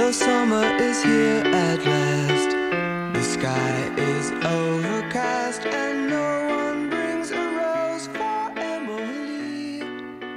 the summer is here at last. The sky is overcast and no one brings a rose for Emily.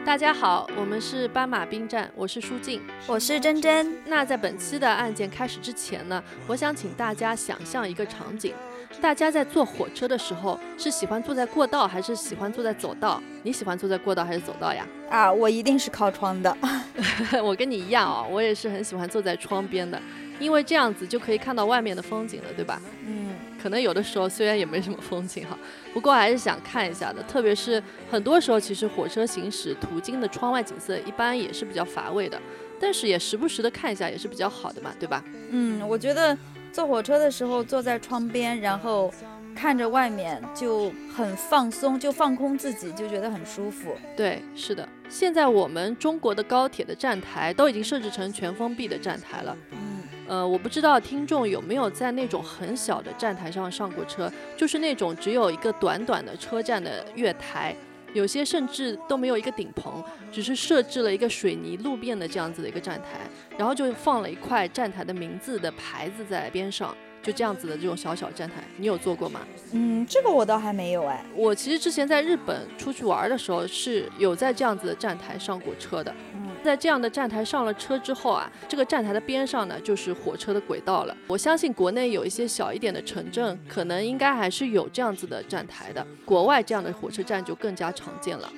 大家好，我们是斑马兵站，我是舒静。我是珍珍，那在本期的案件开始之前呢，我想请大家想象一个场景：大家在坐火车的时候，是喜欢坐在过道，还是喜欢坐在走道？你喜欢坐在过道还是走道呀？啊，我一定是靠窗的。我跟你一样哦，我也是很喜欢坐在窗边的，因为这样子就可以看到外面的风景了，对吧？嗯，可能有的时候虽然也没什么风景哈，不过还是想看一下的。特别是很多时候，其实火车行驶途经的窗外景色一般也是比较乏味的，但是也时不时的看一下也是比较好的嘛，对吧？嗯，我觉得坐火车的时候坐在窗边，然后看着外面就很放松，就放空自己，就觉得很舒服。对，是的。现在我们中国的高铁的站台都已经设置成全封闭的站台了。嗯，呃，我不知道听众有没有在那种很小的站台上上过车，就是那种只有一个短短的车站的月台，有些甚至都没有一个顶棚，只是设置了一个水泥路面的这样子的一个站台，然后就放了一块站台的名字的牌子在边上，就这样子的这种小小站台，你有坐过吗？嗯，这个我倒还没有哎。我其实之前在日本出去玩的时候是有在这样子的站台上过车的。嗯，在这样的站台上了车之后啊，这个站台的边上呢就是火车的轨道了。我相信国内有一些小一点的城镇，可能应该还是有这样子的站台的。国外这样的火车站就更加常见了。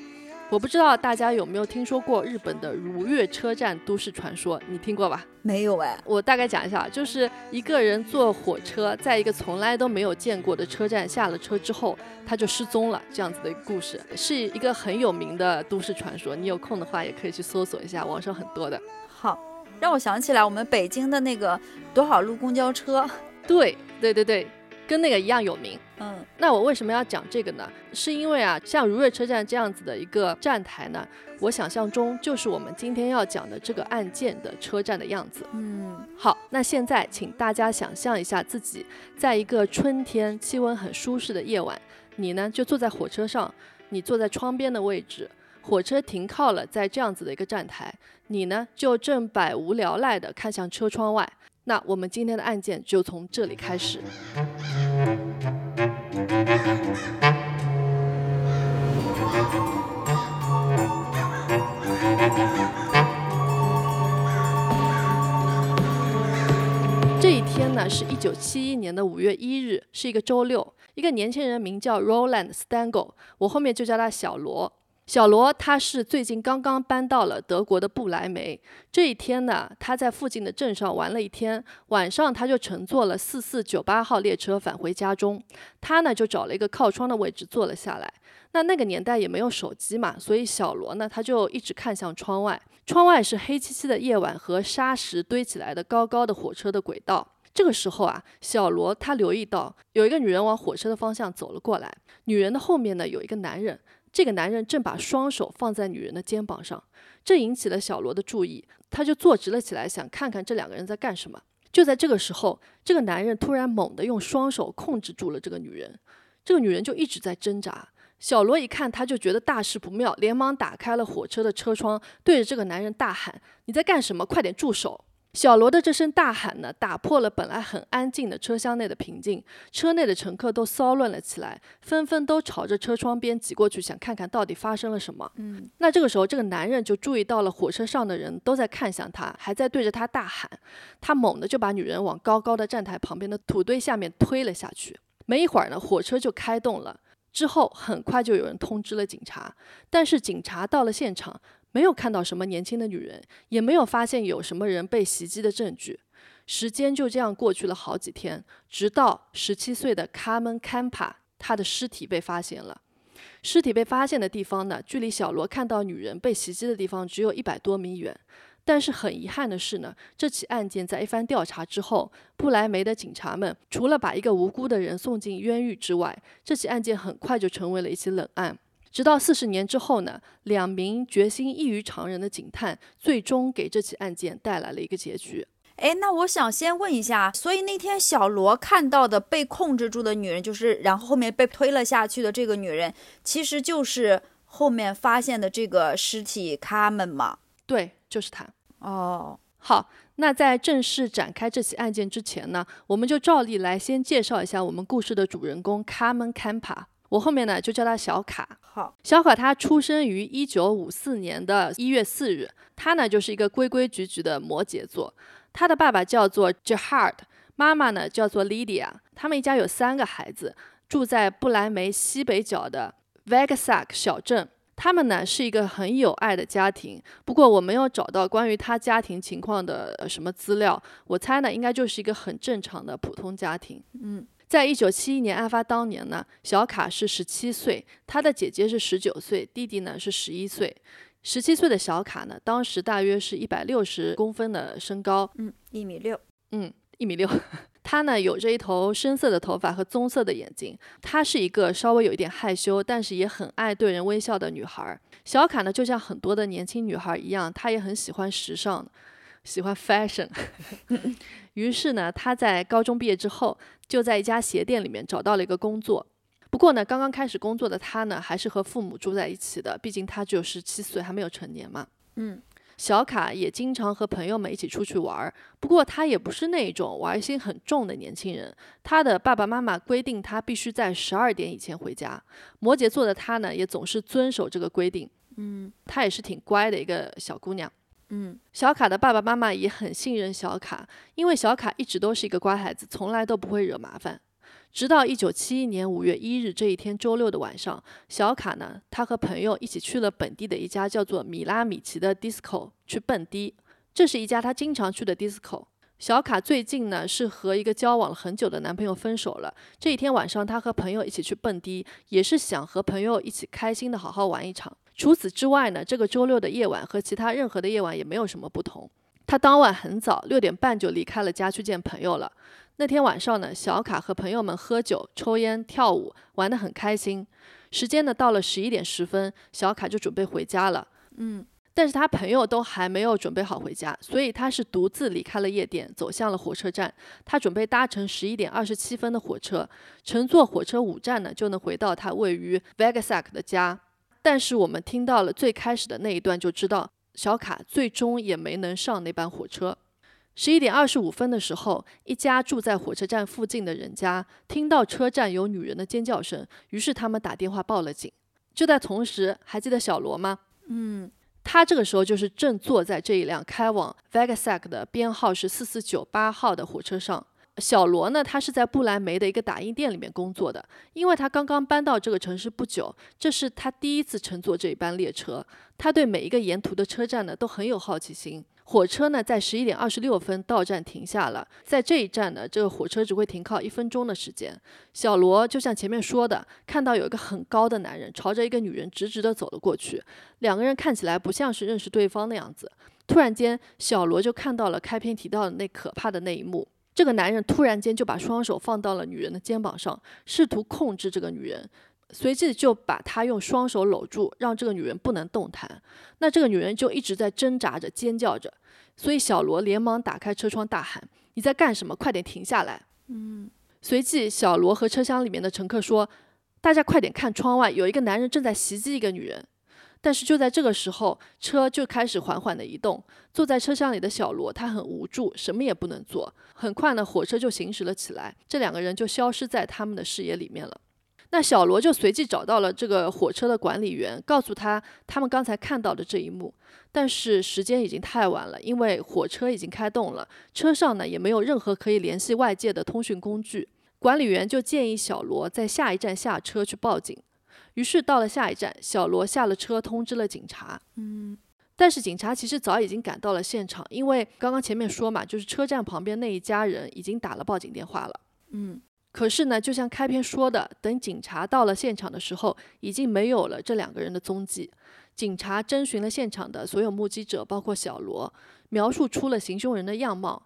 我不知道大家有没有听说过日本的如月车站都市传说，你听过吧？没有哎。我大概讲一下，就是一个人坐火车，在一个从来都没有见过的车站下了车之后，他就失踪了，这样子的一个故事，是一个很有名的都市传说。你有空的话也可以去搜索一下，网上很多的。好，让我想起来我们北京的那个多少路公交车。对对对对，跟那个一样有名。嗯那我为什么要讲这个呢？是因为啊，像如月车站这样子的一个站台呢，我想象中就是我们今天要讲的这个案件的车站的样子。嗯好，那现在请大家想象一下自己在一个春天气温很舒适的夜晚，你呢就坐在火车上，你坐在窗边的位置，火车停靠了在这样子的一个站台，你呢就正百无聊赖地看向车窗外。那我们今天的案件就从这里开始。这一天呢，是一九七一年的五月一日，是一个周六。一个年轻人名叫 Roland Stango，我后面就叫他小罗。小罗他是最近刚刚搬到了德国的不莱梅。这一天呢，他在附近的镇上玩了一天，晚上他就乘坐了四四九八号列车返回家中。他呢就找了一个靠窗的位置坐了下来。那那个年代也没有手机嘛，所以小罗呢他就一直看向窗外。窗外是黑漆漆的夜晚和沙石堆起来的高高的火车的轨道。这个时候啊，小罗他留意到有一个女人往火车的方向走了过来，女人的后面呢有一个男人，这个男人正把双手放在女人的肩膀上，这引起了小罗的注意，他就坐直了起来，想看看这两个人在干什么。就在这个时候，这个男人突然猛地用双手控制住了这个女人，这个女人就一直在挣扎。小罗一看，他就觉得大事不妙，连忙打开了火车的车窗，对着这个男人大喊：“你在干什么？快点住手！”小罗的这声大喊呢，打破了本来很安静的车厢内的平静，车内的乘客都骚乱了起来，纷纷都朝着车窗边挤过去，想看看到底发生了什么。嗯，那这个时候，这个男人就注意到了火车上的人都在看向他，还在对着他大喊。他猛地就把女人往高高的站台旁边的土堆下面推了下去。没一会儿呢，火车就开动了。之后很快就有人通知了警察，但是警察到了现场，没有看到什么年轻的女人，也没有发现有什么人被袭击的证据。时间就这样过去了好几天，直到十七岁的卡门·坎帕，他的尸体被发现了。尸体被发现的地方呢，距离小罗看到女人被袭击的地方只有一百多米远。但是很遗憾的是呢，这起案件在一番调查之后，布莱梅的警察们除了把一个无辜的人送进冤狱之外，这起案件很快就成为了一起冷案。直到四十年之后呢，两名决心异于常人的警探最终给这起案件带来了一个结局。哎，那我想先问一下，所以那天小罗看到的被控制住的女人，就是然后后面被推了下去的这个女人，其实就是后面发现的这个尸体卡门吗？对，就是她。哦，好，那在正式展开这起案件之前呢，我们就照例来先介绍一下我们故事的主人公卡门·坎帕。我后面呢就叫他小卡。好，小卡他出生于一九五四年的一月四日，他呢就是一个规规矩矩的摩羯座。他的爸爸叫做 Jahard，妈妈呢叫做 Lydia。他们一家有三个孩子，住在不来梅西北角的 Vegasack 小镇。他们呢是一个很有爱的家庭，不过我没有找到关于他家庭情况的什么资料。我猜呢，应该就是一个很正常的普通家庭。嗯，在一九七一年案发当年呢，小卡是十七岁，他的姐姐是十九岁，弟弟呢是十一岁。十七岁的小卡呢，当时大约是一百六十公分的身高，嗯，一米六，嗯，一米六。她呢有着一头深色的头发和棕色的眼睛。她是一个稍微有一点害羞，但是也很爱对人微笑的女孩。小卡呢就像很多的年轻女孩一样，她也很喜欢时尚，喜欢 fashion。于是呢，她在高中毕业之后，就在一家鞋店里面找到了一个工作。不过呢，刚刚开始工作的他呢，还是和父母住在一起的，毕竟他只有十七岁，还没有成年嘛。嗯。小卡也经常和朋友们一起出去玩儿，不过他也不是那种玩心很重的年轻人。他的爸爸妈妈规定他必须在十二点以前回家。摩羯座的他呢，也总是遵守这个规定。嗯，他也是挺乖的一个小姑娘。嗯，小卡的爸爸妈妈也很信任小卡，因为小卡一直都是一个乖孩子，从来都不会惹麻烦。直到一九七一年五月一日这一天周六的晚上，小卡呢，他和朋友一起去了本地的一家叫做米拉米奇的 disco 去蹦迪。这是一家他经常去的 disco。小卡最近呢是和一个交往了很久的男朋友分手了。这一天晚上，他和朋友一起去蹦迪，也是想和朋友一起开心的好好玩一场。除此之外呢，这个周六的夜晚和其他任何的夜晚也没有什么不同。他当晚很早，六点半就离开了家去见朋友了。那天晚上呢，小卡和朋友们喝酒、抽烟、跳舞，玩得很开心。时间呢到了十一点十分，小卡就准备回家了。嗯，但是他朋友都还没有准备好回家，所以他是独自离开了夜店，走向了火车站。他准备搭乘十一点二十七分的火车，乘坐火车五站呢就能回到他位于 Vegasack 的家。但是我们听到了最开始的那一段，就知道小卡最终也没能上那班火车。十一点二十五分的时候，一家住在火车站附近的人家听到车站有女人的尖叫声，于是他们打电话报了警。就在同时，还记得小罗吗？嗯，他这个时候就是正坐在这一辆开往 Vegasack 的编号是四四九八号的火车上。小罗呢，他是在不来梅的一个打印店里面工作的，因为他刚刚搬到这个城市不久，这是他第一次乘坐这一班列车。他对每一个沿途的车站呢都很有好奇心。火车呢，在十一点二十六分到站停下了。在这一站呢，这个火车只会停靠一分钟的时间。小罗就像前面说的，看到有一个很高的男人朝着一个女人直直的走了过去。两个人看起来不像是认识对方的样子。突然间，小罗就看到了开篇提到的那可怕的那一幕：这个男人突然间就把双手放到了女人的肩膀上，试图控制这个女人。随即就把她用双手搂住，让这个女人不能动弹。那这个女人就一直在挣扎着、尖叫着。所以小罗连忙打开车窗，大喊：“你在干什么？快点停下来！”嗯。随即，小罗和车厢里面的乘客说：“大家快点看窗外，有一个男人正在袭击一个女人。”但是就在这个时候，车就开始缓缓的移动。坐在车厢里的小罗，他很无助，什么也不能做。很快呢，火车就行驶了起来，这两个人就消失在他们的视野里面了。那小罗就随即找到了这个火车的管理员，告诉他他们刚才看到的这一幕。但是时间已经太晚了，因为火车已经开动了，车上呢也没有任何可以联系外界的通讯工具。管理员就建议小罗在下一站下车去报警。于是到了下一站，小罗下了车，通知了警察。嗯，但是警察其实早已经赶到了现场，因为刚刚前面说嘛，就是车站旁边那一家人已经打了报警电话了。嗯。可是呢，就像开篇说的，等警察到了现场的时候，已经没有了这两个人的踪迹。警察征询了现场的所有目击者，包括小罗，描述出了行凶人的样貌。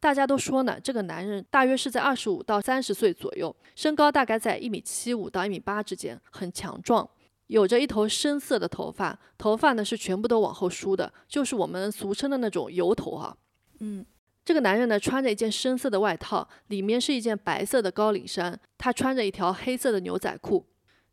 大家都说呢，这个男人大约是在二十五到三十岁左右，身高大概在一米七五到一米八之间，很强壮，有着一头深色的头发，头发呢是全部都往后梳的，就是我们俗称的那种油头啊。嗯。这个男人呢，穿着一件深色的外套，里面是一件白色的高领衫。他穿着一条黑色的牛仔裤。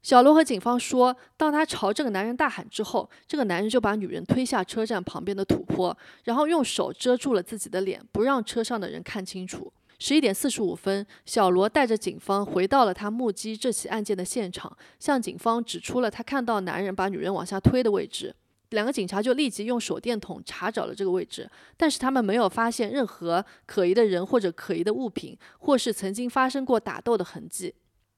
小罗和警方说，当他朝这个男人大喊之后，这个男人就把女人推下车站旁边的土坡，然后用手遮住了自己的脸，不让车上的人看清楚。十一点四十五分，小罗带着警方回到了他目击这起案件的现场，向警方指出了他看到男人把女人往下推的位置。两个警察就立即用手电筒查找了这个位置，但是他们没有发现任何可疑的人或者可疑的物品，或是曾经发生过打斗的痕迹。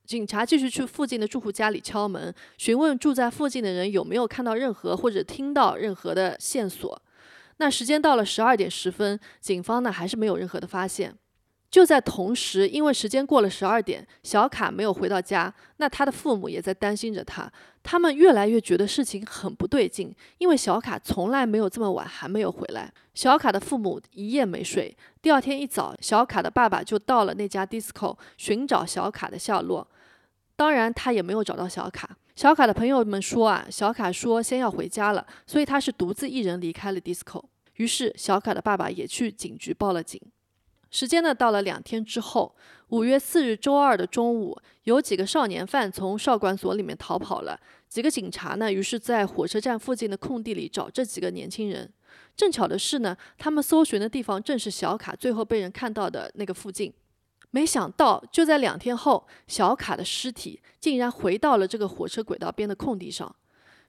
警察继续去附近的住户家里敲门，询问住在附近的人有没有看到任何或者听到任何的线索。那时间到了十二点十分，警方呢还是没有任何的发现。就在同时，因为时间过了十二点，小卡没有回到家，那他的父母也在担心着他。他们越来越觉得事情很不对劲，因为小卡从来没有这么晚还没有回来。小卡的父母一夜没睡。第二天一早，小卡的爸爸就到了那家 disco 寻找小卡的下落。当然，他也没有找到小卡。小卡的朋友们说啊，小卡说先要回家了，所以他是独自一人离开了 disco。于是，小卡的爸爸也去警局报了警。时间呢，到了两天之后，五月四日周二的中午，有几个少年犯从少管所里面逃跑了。几个警察呢，于是在火车站附近的空地里找这几个年轻人。正巧的是呢，他们搜寻的地方正是小卡最后被人看到的那个附近。没想到，就在两天后，小卡的尸体竟然回到了这个火车轨道边的空地上。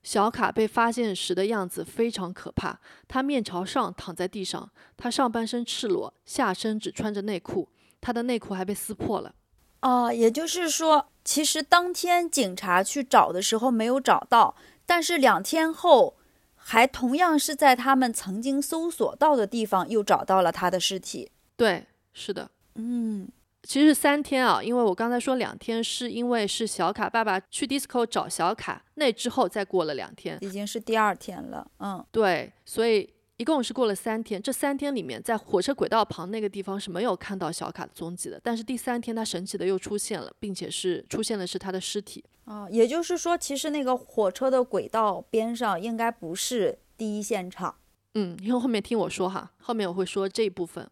小卡被发现时的样子非常可怕，他面朝上躺在地上，他上半身赤裸，下身只穿着内裤，他的内裤还被撕破了。哦，也就是说，其实当天警察去找的时候没有找到，但是两天后，还同样是在他们曾经搜索到的地方又找到了他的尸体。对，是的，嗯。其实三天啊，因为我刚才说两天，是因为是小卡爸爸去 disco 找小卡，那之后再过了两天，已经是第二天了。嗯，对，所以一共是过了三天。这三天里面，在火车轨道旁那个地方是没有看到小卡的踪迹的。但是第三天，他神奇的又出现了，并且是出现的是他的尸体。哦，也就是说，其实那个火车的轨道边上应该不是第一现场。嗯，因为后面听我说哈，后面我会说这一部分。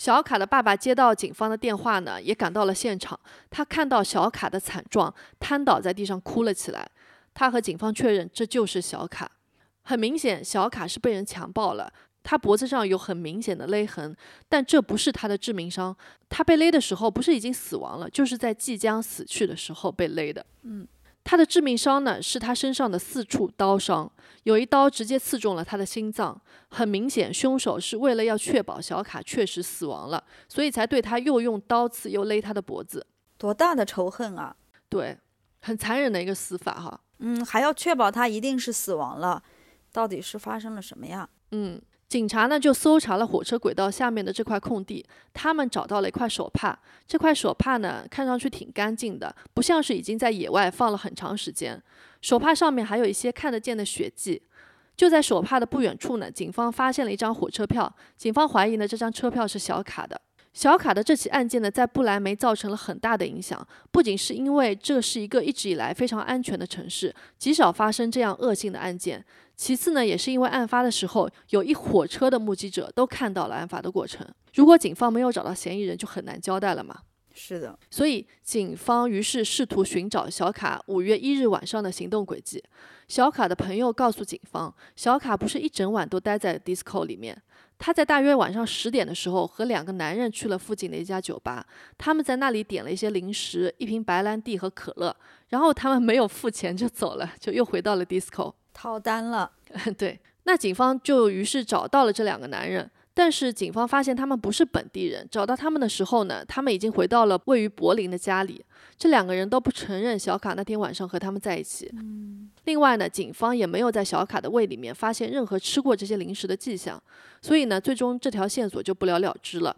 小卡的爸爸接到警方的电话呢，也赶到了现场。他看到小卡的惨状，瘫倒在地上哭了起来。他和警方确认，这就是小卡。很明显，小卡是被人强暴了。他脖子上有很明显的勒痕，但这不是他的致命伤。他被勒的时候，不是已经死亡了，就是在即将死去的时候被勒的。嗯。他的致命伤呢，是他身上的四处刀伤，有一刀直接刺中了他的心脏。很明显，凶手是为了要确保小卡确实死亡了，所以才对他又用刀刺又勒他的脖子。多大的仇恨啊！对，很残忍的一个死法哈。嗯，还要确保他一定是死亡了，到底是发生了什么呀？嗯。警察呢就搜查了火车轨道下面的这块空地，他们找到了一块手帕。这块手帕呢看上去挺干净的，不像是已经在野外放了很长时间。手帕上面还有一些看得见的血迹。就在手帕的不远处呢，警方发现了一张火车票。警方怀疑呢这张车票是小卡的。小卡的这起案件呢，在不来梅造成了很大的影响。不仅是因为这是一个一直以来非常安全的城市，极少发生这样恶性的案件。其次呢，也是因为案发的时候，有一火车的目击者都看到了案发的过程。如果警方没有找到嫌疑人，就很难交代了嘛。是的，所以警方于是试图寻找小卡五月一日晚上的行动轨迹。小卡的朋友告诉警方，小卡不是一整晚都待在 disco 里面，他在大约晚上十点的时候和两个男人去了附近的一家酒吧，他们在那里点了一些零食、一瓶白兰地和可乐，然后他们没有付钱就走了，就又回到了 disco。套单了，对，那警方就于是找到了这两个男人，但是警方发现他们不是本地人。找到他们的时候呢，他们已经回到了位于柏林的家里。这两个人都不承认小卡那天晚上和他们在一起。另外呢，警方也没有在小卡的胃里面发现任何吃过这些零食的迹象，所以呢，最终这条线索就不了了之了。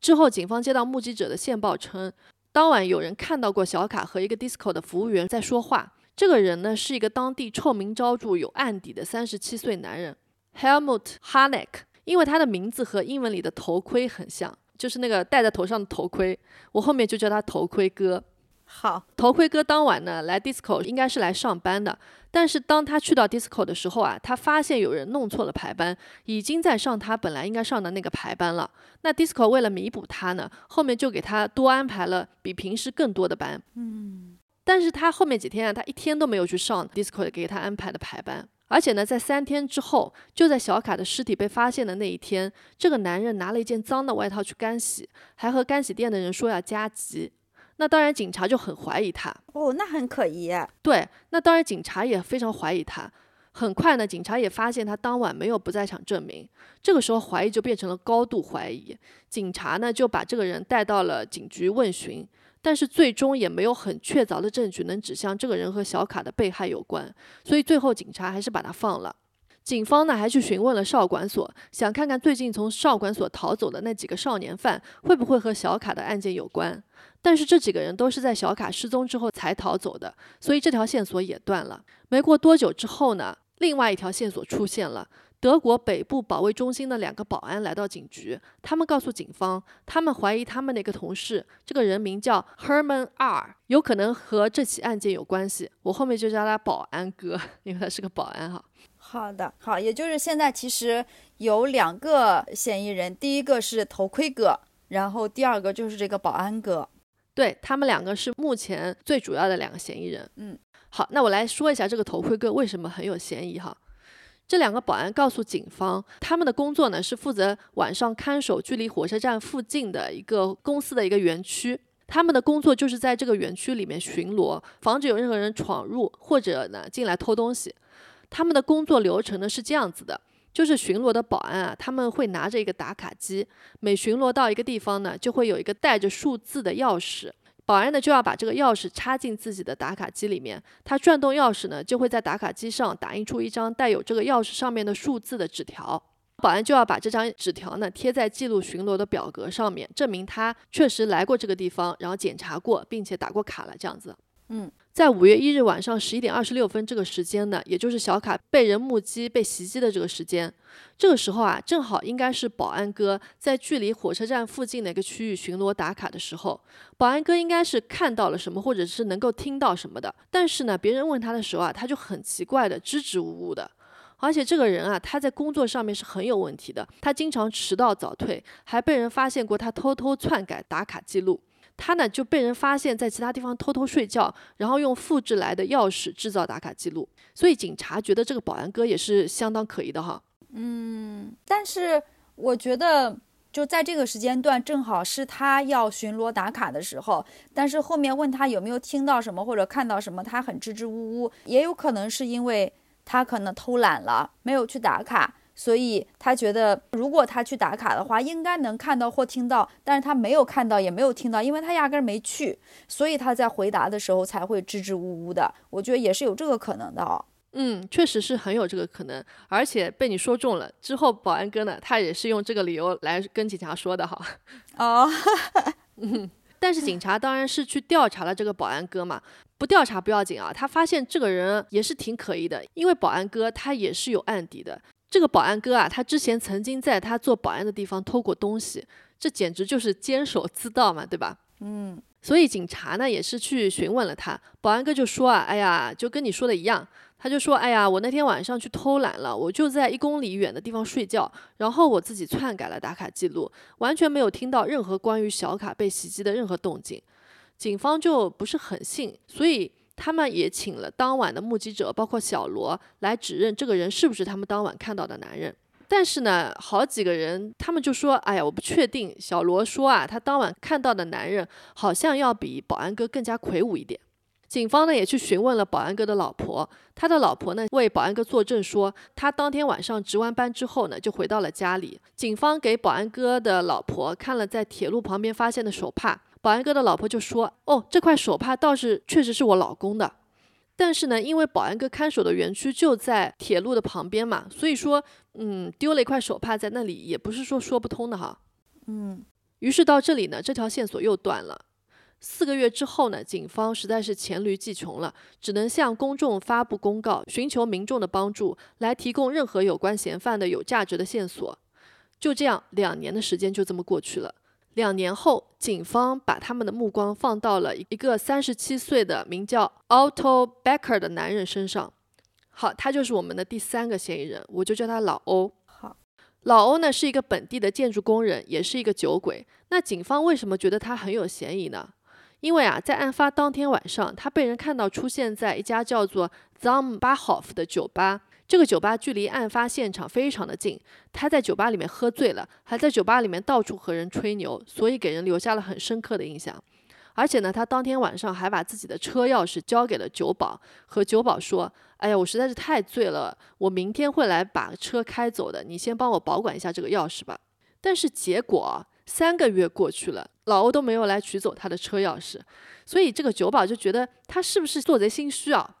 之后，警方接到目击者的线报称，当晚有人看到过小卡和一个 disco 的服务员在说话。这个人呢是一个当地臭名昭著、有案底的三十七岁男人，Helmut Hanek。因为他的名字和英文里的头盔很像，就是那个戴在头上的头盔，我后面就叫他头盔哥。好，头盔哥当晚呢来 disco 应该是来上班的，但是当他去到 disco 的时候啊，他发现有人弄错了排班，已经在上他本来应该上的那个排班了。那 disco 为了弥补他呢，后面就给他多安排了比平时更多的班。嗯。但是他后面几天啊，他一天都没有去上 Discord 给他安排的排班。而且呢，在三天之后，就在小卡的尸体被发现的那一天，这个男人拿了一件脏的外套去干洗，还和干洗店的人说要加急。那当然，警察就很怀疑他。哦，那很可疑。对，那当然，警察也非常怀疑他。很快呢，警察也发现他当晚没有不在场证明。这个时候，怀疑就变成了高度怀疑。警察呢，就把这个人带到了警局问询，但是最终也没有很确凿的证据能指向这个人和小卡的被害有关。所以最后，警察还是把他放了。警方呢，还去询问了少管所，想看看最近从少管所逃走的那几个少年犯会不会和小卡的案件有关。但是这几个人都是在小卡失踪之后才逃走的，所以这条线索也断了。没过多久之后呢，另外一条线索出现了。德国北部保卫中心的两个保安来到警局，他们告诉警方，他们怀疑他们的一个同事，这个人名叫 Herman R，有可能和这起案件有关系。我后面就叫他保安哥，因为他是个保安哈。好的，好，也就是现在其实有两个嫌疑人，第一个是头盔哥，然后第二个就是这个保安哥。对他们两个是目前最主要的两个嫌疑人。嗯，好，那我来说一下这个头盔哥为什么很有嫌疑哈。这两个保安告诉警方，他们的工作呢是负责晚上看守距离火车站附近的一个公司的一个园区。他们的工作就是在这个园区里面巡逻，防止有任何人闯入或者呢进来偷东西。他们的工作流程呢是这样子的，就是巡逻的保安啊，他们会拿着一个打卡机，每巡逻到一个地方呢，就会有一个带着数字的钥匙，保安呢就要把这个钥匙插进自己的打卡机里面，他转动钥匙呢，就会在打卡机上打印出一张带有这个钥匙上面的数字的纸条，保安就要把这张纸条呢贴在记录巡逻的表格上面，证明他确实来过这个地方，然后检查过，并且打过卡了，这样子。嗯。在五月一日晚上十一点二十六分这个时间呢，也就是小卡被人目击被袭击的这个时间，这个时候啊，正好应该是保安哥在距离火车站附近的一个区域巡逻打卡的时候，保安哥应该是看到了什么，或者是能够听到什么的。但是呢，别人问他的时候啊，他就很奇怪的支支吾吾的，而且这个人啊，他在工作上面是很有问题的，他经常迟到早退，还被人发现过他偷偷篡改打卡记录。他呢就被人发现，在其他地方偷偷睡觉，然后用复制来的钥匙制造打卡记录，所以警察觉得这个保安哥也是相当可疑的哈。嗯，但是我觉得就在这个时间段，正好是他要巡逻打卡的时候，但是后面问他有没有听到什么或者看到什么，他很支支吾吾，也有可能是因为他可能偷懒了，没有去打卡。所以他觉得，如果他去打卡的话，应该能看到或听到，但是他没有看到，也没有听到，因为他压根儿没去，所以他在回答的时候才会支支吾吾的。我觉得也是有这个可能的哦。嗯，确实是很有这个可能，而且被你说中了之后，保安哥呢，他也是用这个理由来跟警察说的哈。哦，嗯，但是警察当然是去调查了这个保安哥嘛，不调查不要紧啊，他发现这个人也是挺可疑的，因为保安哥他也是有案底的。这个保安哥啊，他之前曾经在他做保安的地方偷过东西，这简直就是监守自盗嘛，对吧？嗯，所以警察呢也是去询问了他，保安哥就说啊，哎呀，就跟你说的一样，他就说，哎呀，我那天晚上去偷懒了，我就在一公里远的地方睡觉，然后我自己篡改了打卡记录，完全没有听到任何关于小卡被袭击的任何动静，警方就不是很信，所以。他们也请了当晚的目击者，包括小罗来指认这个人是不是他们当晚看到的男人。但是呢，好几个人他们就说：“哎呀，我不确定。”小罗说：“啊，他当晚看到的男人好像要比保安哥更加魁梧一点。”警方呢也去询问了保安哥的老婆，他的老婆呢为保安哥作证说，他当天晚上值完班之后呢就回到了家里。警方给保安哥的老婆看了在铁路旁边发现的手帕。保安哥的老婆就说：“哦，这块手帕倒是确实是我老公的，但是呢，因为保安哥看守的园区就在铁路的旁边嘛，所以说，嗯，丢了一块手帕在那里也不是说说不通的哈。嗯，于是到这里呢，这条线索又断了。四个月之后呢，警方实在是黔驴技穷了，只能向公众发布公告，寻求民众的帮助，来提供任何有关嫌犯的有价值的线索。就这样，两年的时间就这么过去了。”两年后，警方把他们的目光放到了一个三十七岁的名叫 Otto Becker 的男人身上。好，他就是我们的第三个嫌疑人，我就叫他老欧。好，老欧呢是一个本地的建筑工人，也是一个酒鬼。那警方为什么觉得他很有嫌疑呢？因为啊，在案发当天晚上，他被人看到出现在一家叫做 Zombahoff 的酒吧。这个酒吧距离案发现场非常的近，他在酒吧里面喝醉了，还在酒吧里面到处和人吹牛，所以给人留下了很深刻的印象。而且呢，他当天晚上还把自己的车钥匙交给了酒保，和酒保说：“哎呀，我实在是太醉了，我明天会来把车开走的，你先帮我保管一下这个钥匙吧。”但是结果三个月过去了，老欧都没有来取走他的车钥匙，所以这个酒保就觉得他是不是做贼心虚啊？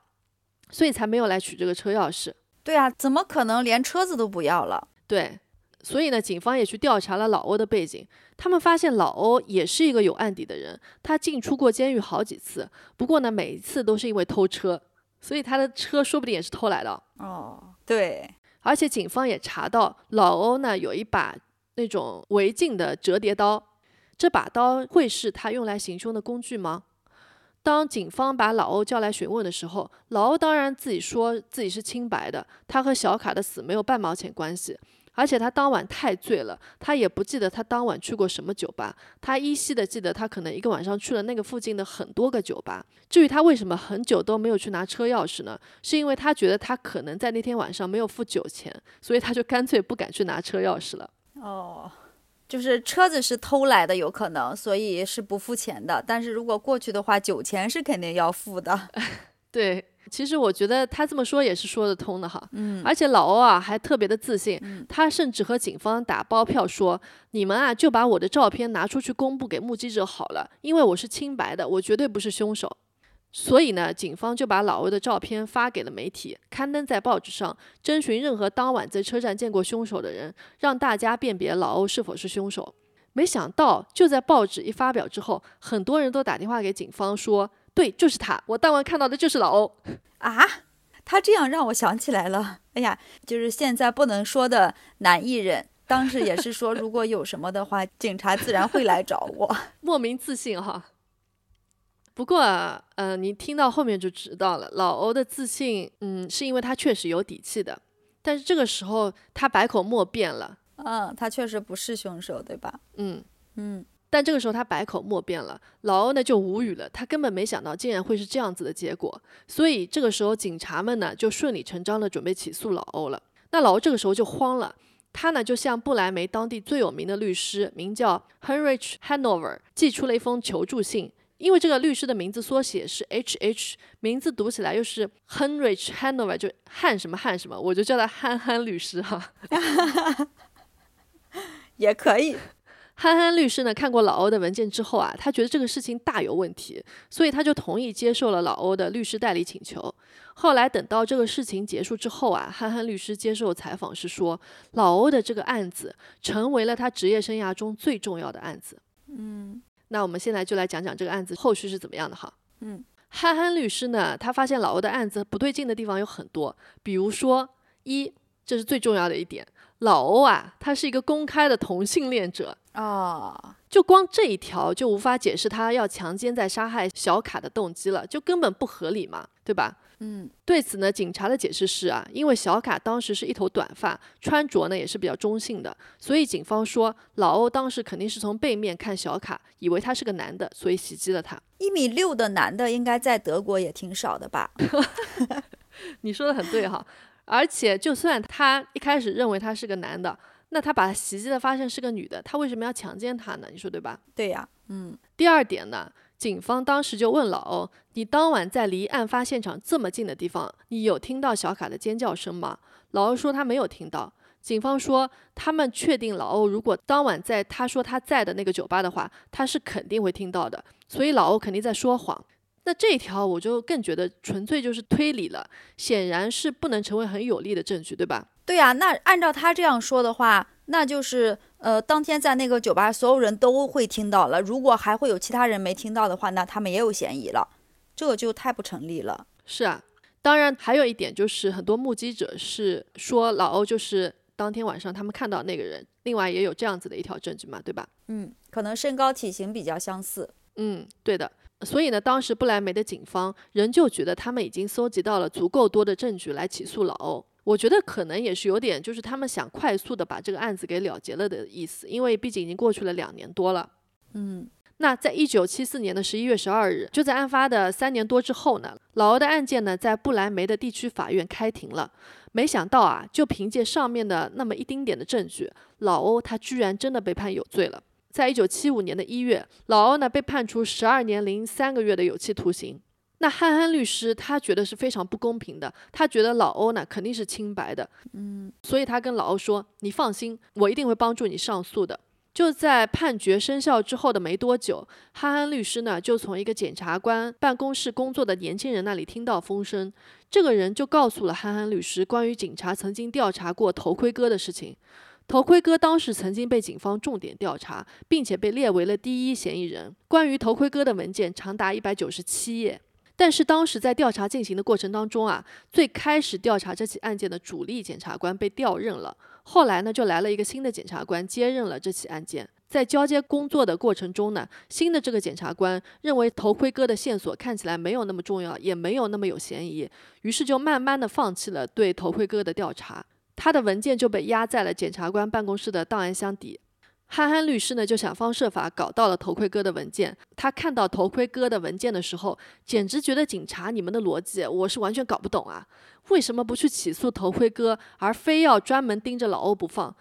所以才没有来取这个车钥匙。对啊，怎么可能连车子都不要了？对，所以呢，警方也去调查了老欧的背景，他们发现老欧也是一个有案底的人，他进出过监狱好几次，不过呢，每一次都是因为偷车，所以他的车说不定也是偷来的。哦，对，而且警方也查到老欧呢有一把那种违禁的折叠刀，这把刀会是他用来行凶的工具吗？当警方把老欧叫来询问的时候，老欧当然自己说自己是清白的，他和小卡的死没有半毛钱关系，而且他当晚太醉了，他也不记得他当晚去过什么酒吧，他依稀的记得他可能一个晚上去了那个附近的很多个酒吧。至于他为什么很久都没有去拿车钥匙呢？是因为他觉得他可能在那天晚上没有付酒钱，所以他就干脆不敢去拿车钥匙了。哦。就是车子是偷来的，有可能，所以是不付钱的。但是如果过去的话，酒钱是肯定要付的。对，其实我觉得他这么说也是说得通的哈。嗯，而且老欧啊还特别的自信，他甚至和警方打包票说：“你们啊就把我的照片拿出去公布给目击者好了，因为我是清白的，我绝对不是凶手。”所以呢，警方就把老欧的照片发给了媒体，刊登在报纸上，征询任何当晚在车站见过凶手的人，让大家辨别老欧是否是凶手。没想到，就在报纸一发表之后，很多人都打电话给警方说：“对，就是他，我当晚看到的就是老欧。”啊，他这样让我想起来了。哎呀，就是现在不能说的男艺人，当时也是说，如果有什么的话，警察自然会来找我。莫名自信哈。不过，呃，你听到后面就知道了，老欧的自信，嗯，是因为他确实有底气的。但是这个时候他百口莫辩了，嗯，他确实不是凶手，对吧？嗯嗯。但这个时候他百口莫辩了，老欧呢就无语了，他根本没想到竟然会是这样子的结果。所以这个时候警察们呢就顺理成章的准备起诉老欧了。那老欧这个时候就慌了，他呢就向不来梅当地最有名的律师，名叫 Heinrich Hanover，寄出了一封求助信。因为这个律师的名字缩写是 H H，名字读起来又是 Heinrich Hanover，就汉什么汉什么，我就叫他憨憨律师哈。也可以。憨憨律师呢看过老欧的文件之后啊，他觉得这个事情大有问题，所以他就同意接受了老欧的律师代理请求。后来等到这个事情结束之后啊，憨憨律师接受采访时说，老欧的这个案子成为了他职业生涯中最重要的案子。嗯。那我们现在就来讲讲这个案子后续是怎么样的哈。嗯，憨憨律师呢，他发现老欧的案子不对劲的地方有很多，比如说一，这是最重要的一点，老欧啊，他是一个公开的同性恋者啊，就光这一条就无法解释他要强奸再杀害小卡的动机了，就根本不合理嘛，对吧？嗯，对此呢，警察的解释是啊，因为小卡当时是一头短发，穿着呢也是比较中性的，所以警方说老欧当时肯定是从背面看小卡，以为他是个男的，所以袭击了他。一米六的男的应该在德国也挺少的吧？你说的很对哈，而且就算他一开始认为他是个男的，那他把他袭击的发现是个女的，他为什么要强奸她呢？你说对吧？对呀，嗯。第二点呢？警方当时就问老欧：“你当晚在离案发现场这么近的地方，你有听到小卡的尖叫声吗？”老欧说他没有听到。警方说他们确定老欧如果当晚在他说他在的那个酒吧的话，他是肯定会听到的。所以老欧肯定在说谎。那这一条我就更觉得纯粹就是推理了，显然是不能成为很有力的证据，对吧？对呀，那按照他这样说的话，那就是呃，当天在那个酒吧所有人都会听到了。如果还会有其他人没听到的话，那他们也有嫌疑了，这个就太不成立了。是啊，当然还有一点就是很多目击者是说老欧就是当天晚上他们看到那个人，另外也有这样子的一条证据嘛，对吧？嗯，可能身高体型比较相似。嗯，对的。所以呢，当时不来梅的警方仍旧觉得他们已经搜集到了足够多的证据来起诉老欧。我觉得可能也是有点，就是他们想快速的把这个案子给了结了的意思，因为毕竟已经过去了两年多了。嗯，那在一九七四年的十一月十二日，就在案发的三年多之后呢，老欧的案件呢在不来梅的地区法院开庭了。没想到啊，就凭借上面的那么一丁点的证据，老欧他居然真的被判有罪了。在一九七五年的一月，老欧呢被判处十二年零三个月的有期徒刑。那憨憨律师他觉得是非常不公平的，他觉得老欧呢肯定是清白的，嗯，所以他跟老欧说：“你放心，我一定会帮助你上诉的。”就在判决生效之后的没多久，憨憨律师呢就从一个检察官办公室工作的年轻人那里听到风声。这个人就告诉了憨憨律师关于警察曾经调查过头盔哥的事情。头盔哥当时曾经被警方重点调查，并且被列为了第一嫌疑人。关于头盔哥的文件长达一百九十七页。但是当时在调查进行的过程当中啊，最开始调查这起案件的主力检察官被调任了。后来呢，就来了一个新的检察官接任了这起案件。在交接工作的过程中呢，新的这个检察官认为头盔哥的线索看起来没有那么重要，也没有那么有嫌疑，于是就慢慢的放弃了对头盔哥的调查。他的文件就被压在了检察官办公室的档案箱底。憨憨律师呢，就想方设法搞到了头盔哥的文件。他看到头盔哥的文件的时候，简直觉得警察你们的逻辑我是完全搞不懂啊！为什么不去起诉头盔哥，而非要专门盯着老欧不放？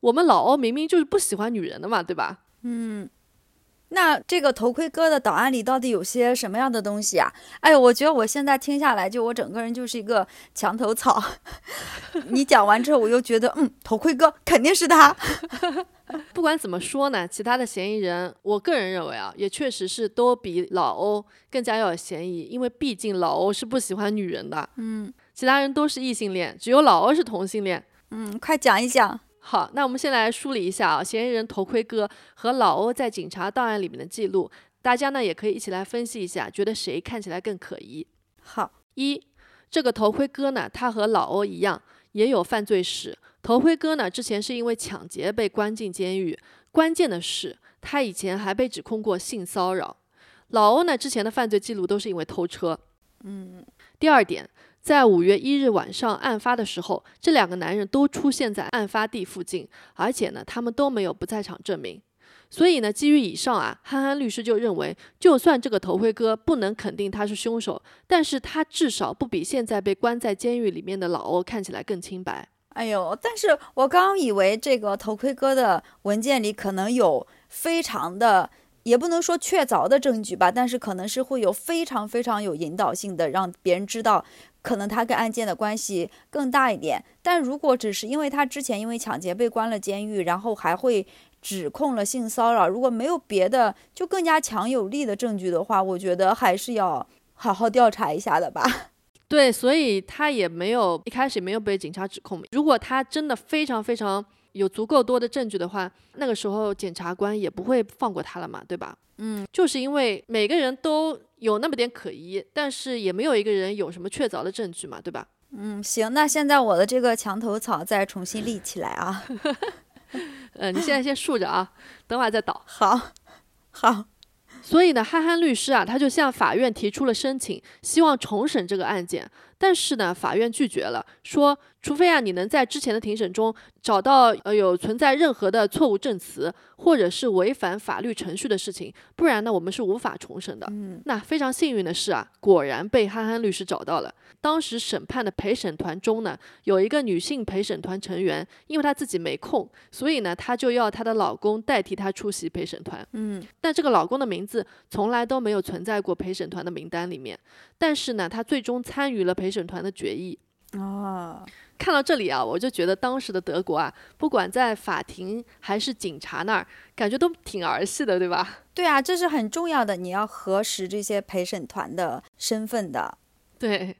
我们老欧明明就是不喜欢女人的嘛，对吧？嗯。那这个头盔哥的档案里到底有些什么样的东西啊？哎呦，我觉得我现在听下来，就我整个人就是一个墙头草。你讲完之后，我又觉得，嗯，头盔哥肯定是他。不管怎么说呢，其他的嫌疑人，我个人认为啊，也确实是都比老欧更加要有嫌疑，因为毕竟老欧是不喜欢女人的。嗯，其他人都是异性恋，只有老欧是同性恋。嗯，快讲一讲。好，那我们先来梳理一下啊，嫌疑人头盔哥和老欧在警察档案里面的记录，大家呢也可以一起来分析一下，觉得谁看起来更可疑。好，一，这个头盔哥呢，他和老欧一样，也有犯罪史。头盔哥呢，之前是因为抢劫被关进监狱，关键的是他以前还被指控过性骚扰。老欧呢，之前的犯罪记录都是因为偷车。嗯，第二点。在五月一日晚上案发的时候，这两个男人都出现在案发地附近，而且呢，他们都没有不在场证明。所以呢，基于以上啊，憨憨律师就认为，就算这个头盔哥不能肯定他是凶手，但是他至少不比现在被关在监狱里面的老欧看起来更清白。哎呦，但是我刚以为这个头盔哥的文件里可能有非常的。也不能说确凿的证据吧，但是可能是会有非常非常有引导性的，让别人知道可能他跟案件的关系更大一点。但如果只是因为他之前因为抢劫被关了监狱，然后还会指控了性骚扰，如果没有别的就更加强有力的证据的话，我觉得还是要好好调查一下的吧。对，所以他也没有一开始没有被警察指控。如果他真的非常非常。有足够多的证据的话，那个时候检察官也不会放过他了嘛，对吧？嗯，就是因为每个人都有那么点可疑，但是也没有一个人有什么确凿的证据嘛，对吧？嗯，行，那现在我的这个墙头草再重新立起来啊。呃，你现在先竖着啊，等会儿再倒。好，好。所以呢，憨憨律师啊，他就向法院提出了申请，希望重审这个案件。但是呢，法院拒绝了，说除非啊你能在之前的庭审中找到呃有存在任何的错误证词，或者是违反法律程序的事情，不然呢我们是无法重审的。嗯，那非常幸运的是啊，果然被憨憨律师找到了。当时审判的陪审团中呢，有一个女性陪审团成员，因为她自己没空，所以呢她就要她的老公代替她出席陪审团。嗯，但这个老公的名字从来都没有存在过陪审团的名单里面。但是呢，他最终参与了陪审团的决议。哦，看到这里啊，我就觉得当时的德国啊，不管在法庭还是警察那儿，感觉都挺儿戏的，对吧？对啊，这是很重要的，你要核实这些陪审团的身份的。对，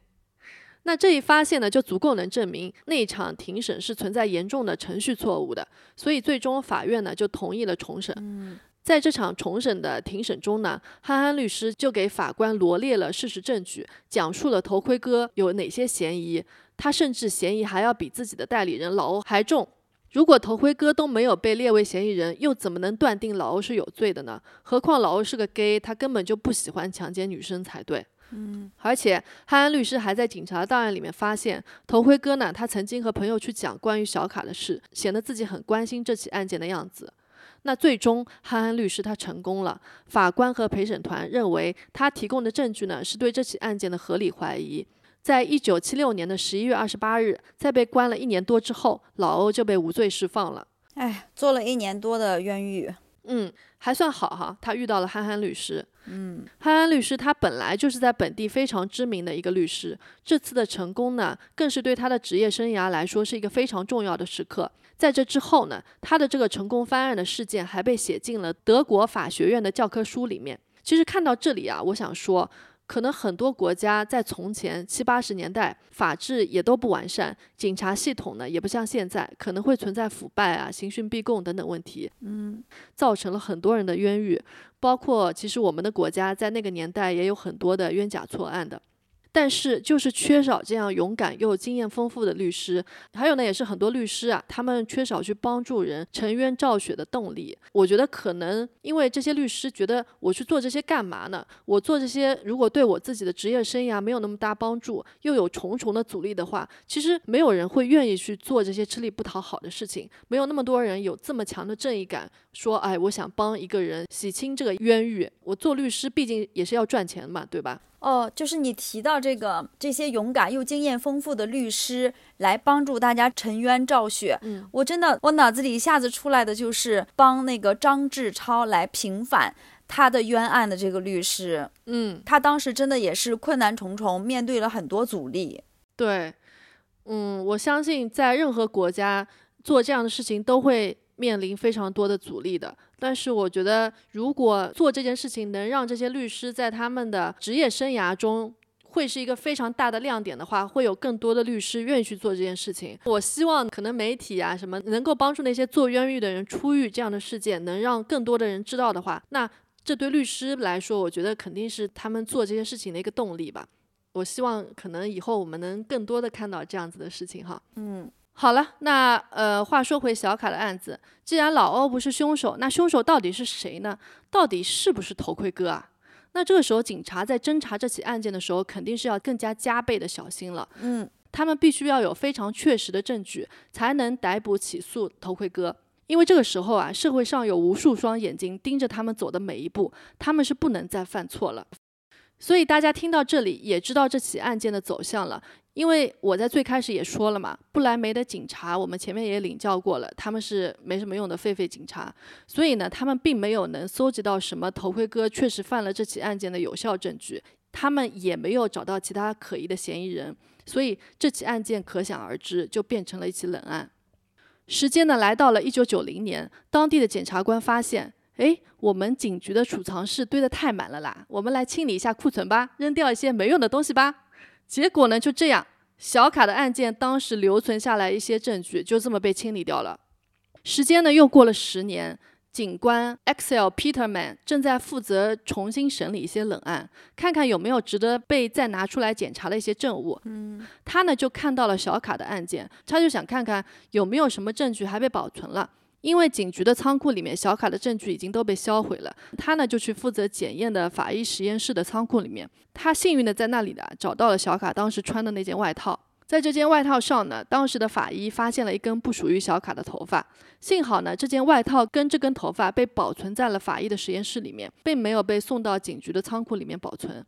那这一发现呢，就足够能证明那场庭审是存在严重的程序错误的，所以最终法院呢就同意了重审。嗯。在这场重审的庭审中呢，憨憨律师就给法官罗列了事实证据，讲述了头盔哥有哪些嫌疑，他甚至嫌疑还要比自己的代理人老欧还重。如果头盔哥都没有被列为嫌疑人，又怎么能断定老欧是有罪的呢？何况老欧是个 gay，他根本就不喜欢强奸女生才对。嗯，而且憨憨律师还在警察档案里面发现，头盔哥呢，他曾经和朋友去讲关于小卡的事，显得自己很关心这起案件的样子。那最终憨憨律师他成功了，法官和陪审团认为他提供的证据呢是对这起案件的合理怀疑。在一九七六年的十一月二十八日，在被关了一年多之后，老欧就被无罪释放了。哎，做了一年多的冤狱，嗯，还算好哈，他遇到了憨憨律师。嗯，憨憨律师他本来就是在本地非常知名的一个律师，这次的成功呢，更是对他的职业生涯来说是一个非常重要的时刻。在这之后呢，他的这个成功翻案的事件还被写进了德国法学院的教科书里面。其实看到这里啊，我想说。可能很多国家在从前七八十年代，法制也都不完善，警察系统呢也不像现在，可能会存在腐败啊、刑讯逼供等等问题，嗯，造成了很多人的冤狱。包括其实我们的国家在那个年代也有很多的冤假错案的。但是就是缺少这样勇敢又经验丰富的律师，还有呢，也是很多律师啊，他们缺少去帮助人沉冤昭雪的动力。我觉得可能因为这些律师觉得我去做这些干嘛呢？我做这些如果对我自己的职业生涯没有那么大帮助，又有重重的阻力的话，其实没有人会愿意去做这些吃力不讨好的事情。没有那么多人有这么强的正义感，说哎，我想帮一个人洗清这个冤狱。我做律师毕竟也是要赚钱嘛，对吧？哦，就是你提到这个这些勇敢又经验丰富的律师来帮助大家沉冤昭雪，嗯，我真的我脑子里一下子出来的就是帮那个张志超来平反他的冤案的这个律师，嗯，他当时真的也是困难重重，面对了很多阻力。对，嗯，我相信在任何国家做这样的事情都会面临非常多的阻力的。但是我觉得，如果做这件事情能让这些律师在他们的职业生涯中会是一个非常大的亮点的话，会有更多的律师愿意去做这件事情。我希望可能媒体啊什么能够帮助那些做冤狱的人出狱这样的事件，能让更多的人知道的话，那这对律师来说，我觉得肯定是他们做这些事情的一个动力吧。我希望可能以后我们能更多的看到这样子的事情哈。嗯。好了，那呃，话说回小卡的案子，既然老欧不是凶手，那凶手到底是谁呢？到底是不是头盔哥啊？那这个时候，警察在侦查这起案件的时候，肯定是要更加加倍的小心了。嗯，他们必须要有非常确实的证据，才能逮捕起诉头盔哥。因为这个时候啊，社会上有无数双眼睛盯着他们走的每一步，他们是不能再犯错了。所以大家听到这里，也知道这起案件的走向了。因为我在最开始也说了嘛，不来梅的警察，我们前面也领教过了，他们是没什么用的狒狒警察，所以呢，他们并没有能搜集到什么头盔哥确实犯了这起案件的有效证据，他们也没有找到其他可疑的嫌疑人，所以这起案件可想而知就变成了一起冷案。时间呢来到了一九九零年，当地的检察官发现，哎，我们警局的储藏室堆得太满了啦，我们来清理一下库存吧，扔掉一些没用的东西吧。结果呢，就这样，小卡的案件当时留存下来一些证据，就这么被清理掉了。时间呢又过了十年，警官 Excel Peterman 正在负责重新审理一些冷案，看看有没有值得被再拿出来检查的一些证物。嗯，他呢就看到了小卡的案件，他就想看看有没有什么证据还被保存了。因为警局的仓库里面小卡的证据已经都被销毁了，他呢就去负责检验的法医实验室的仓库里面，他幸运的在那里的找到了小卡当时穿的那件外套，在这件外套上呢，当时的法医发现了一根不属于小卡的头发，幸好呢这件外套跟这根头发被保存在了法医的实验室里面，并没有被送到警局的仓库里面保存。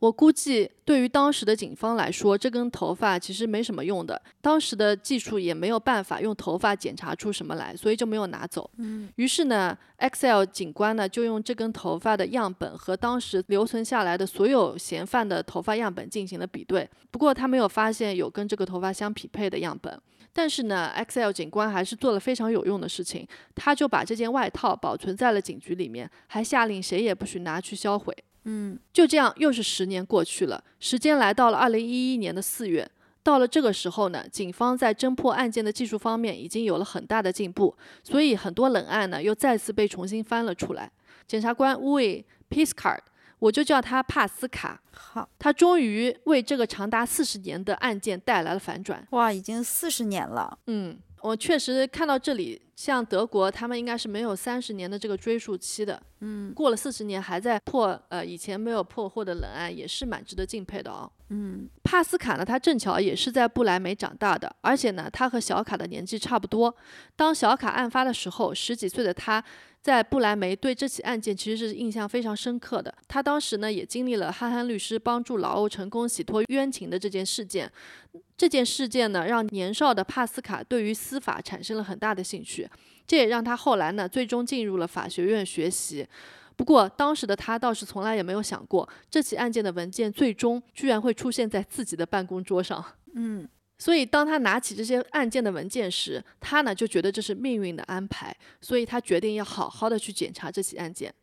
我估计，对于当时的警方来说，这根头发其实没什么用的。当时的技术也没有办法用头发检查出什么来，所以就没有拿走。嗯，于是呢，Excel 警官呢就用这根头发的样本和当时留存下来的所有嫌犯的头发样本进行了比对。不过他没有发现有跟这个头发相匹配的样本。但是呢，Excel 警官还是做了非常有用的事情，他就把这件外套保存在了警局里面，还下令谁也不许拿去销毁。嗯，就这样，又是十年过去了。时间来到了二零一一年的四月，到了这个时候呢，警方在侦破案件的技术方面已经有了很大的进步，所以很多冷案呢又再次被重新翻了出来。检察官 w i Piscard，我就叫他帕斯卡，好，他终于为这个长达四十年的案件带来了反转。哇，已经四十年了。嗯，我确实看到这里。像德国，他们应该是没有三十年的这个追溯期的，嗯，过了四十年还在破呃以前没有破获的冷案，也是蛮值得敬佩的哦。嗯帕斯卡呢，他正巧也是在不莱梅长大的，而且呢，他和小卡的年纪差不多。当小卡案发的时候，十几岁的他在不莱梅对这起案件其实是印象非常深刻的。他当时呢，也经历了憨憨律师帮助老欧成功洗脱冤情的这件事件。这件事件呢，让年少的帕斯卡对于司法产生了很大的兴趣，这也让他后来呢，最终进入了法学院学习。不过，当时的他倒是从来也没有想过，这起案件的文件最终居然会出现在自己的办公桌上。嗯所以，当他拿起这些案件的文件时，他呢就觉得这是命运的安排，所以他决定要好好的去检查这起案件。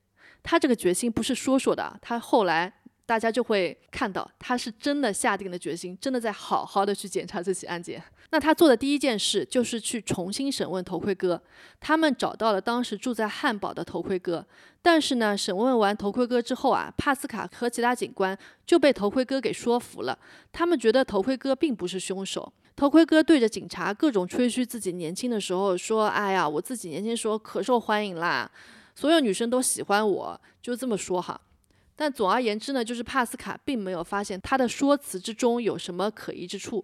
他这个决心不是说说的啊，他后来大家就会看到，他是真的下定了决心，真的在好好的去检查这起案件。那他做的第一件事就是去重新审问头盔哥。他们找到了当时住在汉堡的头盔哥，但是呢，审问完头盔哥之后啊，帕斯卡和其他警官就被头盔哥给说服了。他们觉得头盔哥并不是凶手。头盔哥对着警察各种吹嘘自己年轻的时候说：“哎呀，我自己年轻时候可受欢迎啦，所有女生都喜欢我。”就这么说哈。但总而言之呢，就是帕斯卡并没有发现他的说辞之中有什么可疑之处。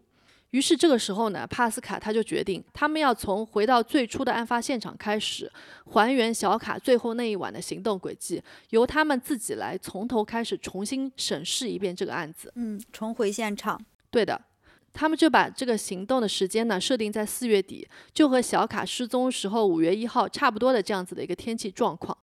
于是这个时候呢，帕斯卡他就决定，他们要从回到最初的案发现场开始，还原小卡最后那一晚的行动轨迹，由他们自己来从头开始重新审视一遍这个案子。嗯，重回现场。对的，他们就把这个行动的时间呢设定在四月底，就和小卡失踪时候五月一号差不多的这样子的一个天气状况。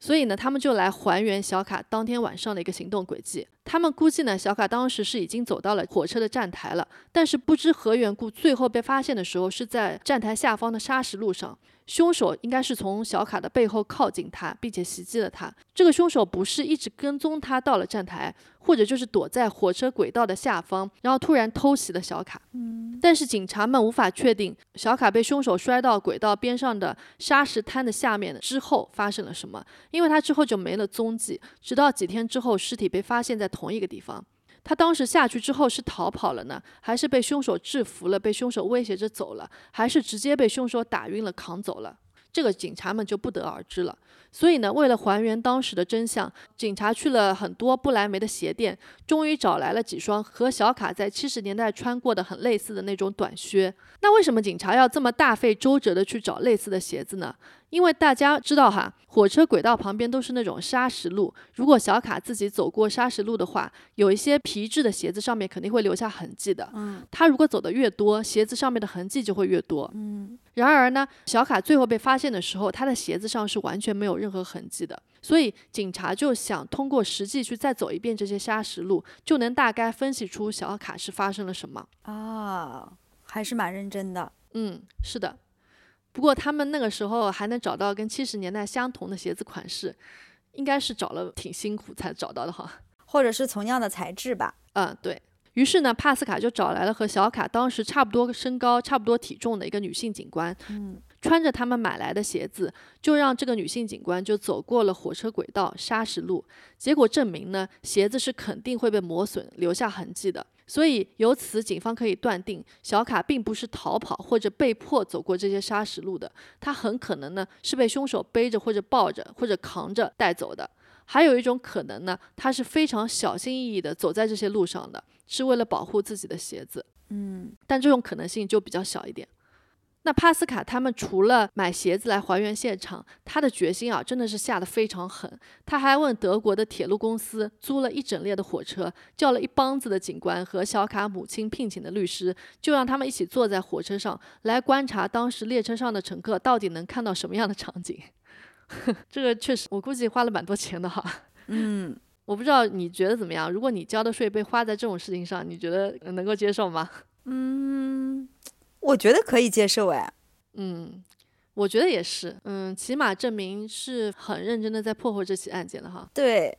所以呢，他们就来还原小卡当天晚上的一个行动轨迹。他们估计呢，小卡当时是已经走到了火车的站台了，但是不知何缘故，最后被发现的时候是在站台下方的砂石路上。凶手应该是从小卡的背后靠近他，并且袭击了他。这个凶手不是一直跟踪他到了站台，或者就是躲在火车轨道的下方，然后突然偷袭了小卡。嗯但是警察们无法确定小卡被凶手摔到轨道边上的沙石滩的下面之后发生了什么，因为他之后就没了踪迹，直到几天之后尸体被发现在同一个地方。他当时下去之后是逃跑了呢，还是被凶手制服了，被凶手威胁着走了，还是直接被凶手打晕了扛走了？这个警察们就不得而知了。所以呢，为了还原当时的真相，警察去了很多不莱梅的鞋店，终于找来了几双和小卡在七十年代穿过的很类似的那种短靴。那为什么警察要这么大费周折的去找类似的鞋子呢？因为大家知道哈，火车轨道旁边都是那种砂石路，如果小卡自己走过砂石路的话，有一些皮质的鞋子上面肯定会留下痕迹的。嗯他如果走得越多，鞋子上面的痕迹就会越多。嗯然而呢，小卡最后被发现的时候，他的鞋子上是完全没有任何痕迹的。所以警察就想通过实际去再走一遍这些砂石路，就能大概分析出小卡是发生了什么。啊，还是蛮认真的。嗯，是的。不过他们那个时候还能找到跟七十年代相同的鞋子款式，应该是找了挺辛苦才找到的哈。或者是同样的材质吧。嗯，对于是呢，帕斯卡就找来了和小卡当时差不多身高、差不多体重的一个女性警官，嗯穿着他们买来的鞋子，就让这个女性警官就走过了火车轨道砂石路。结果证明呢，鞋子是肯定会被磨损、留下痕迹的。所以由此，警方可以断定，小卡并不是逃跑或者被迫走过这些砂石路的，他很可能呢是被凶手背着或者抱着或者扛着带走的。还有一种可能呢，他是非常小心翼翼地走在这些路上的，是为了保护自己的鞋子。嗯但这种可能性就比较小一点。那帕斯卡他们除了买鞋子来还原现场，他的决心啊真的是下得非常狠。他还问德国的铁路公司租了一整列的火车，叫了一帮子的警官和小卡母亲聘请的律师，就让他们一起坐在火车上来观察当时列车上的乘客到底能看到什么样的场景。这个确实，我估计花了蛮多钱的哈。嗯，我不知道你觉得怎么样？如果你交的税被花在这种事情上，你觉得呃能够接受吗？嗯，我觉得可以接受哎。嗯，我觉得也是。嗯，起码证明是很认真的在破获这起案件的哈。对，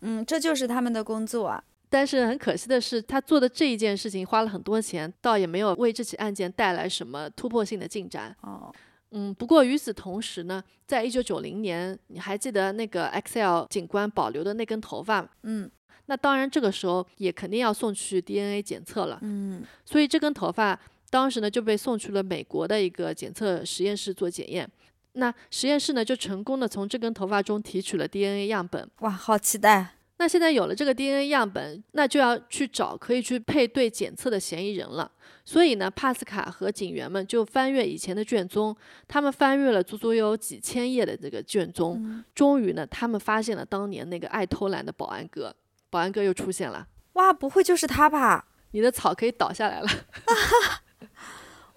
嗯，这就是他们的工作啊。但是很可惜的是，他做的这一件事情花了很多钱，倒也没有为这起案件带来什么突破性的进展。哦，嗯，不过与此同时呢，在一九九零年，你还记得那个 XL 警官保留的那根头发吗？嗯那当然，这个时候也肯定要送去 DNA 检测了。嗯所以这根头发当时呢就被送去了美国的一个检测实验室做检验。那实验室呢就成功的从这根头发中提取了 DNA 样本。哇，好期待。那现在有了这个 DNA 样本，那就要去找可以去配对检测的嫌疑人了。所以呢，帕斯卡和警员们就翻阅以前的卷宗，他们翻阅了足足有几千页的这个卷宗，终于呢，他们发现了当年那个爱偷懒的保安哥。保安哥又出现了，哇，不会就是他吧？你的草可以倒下来了。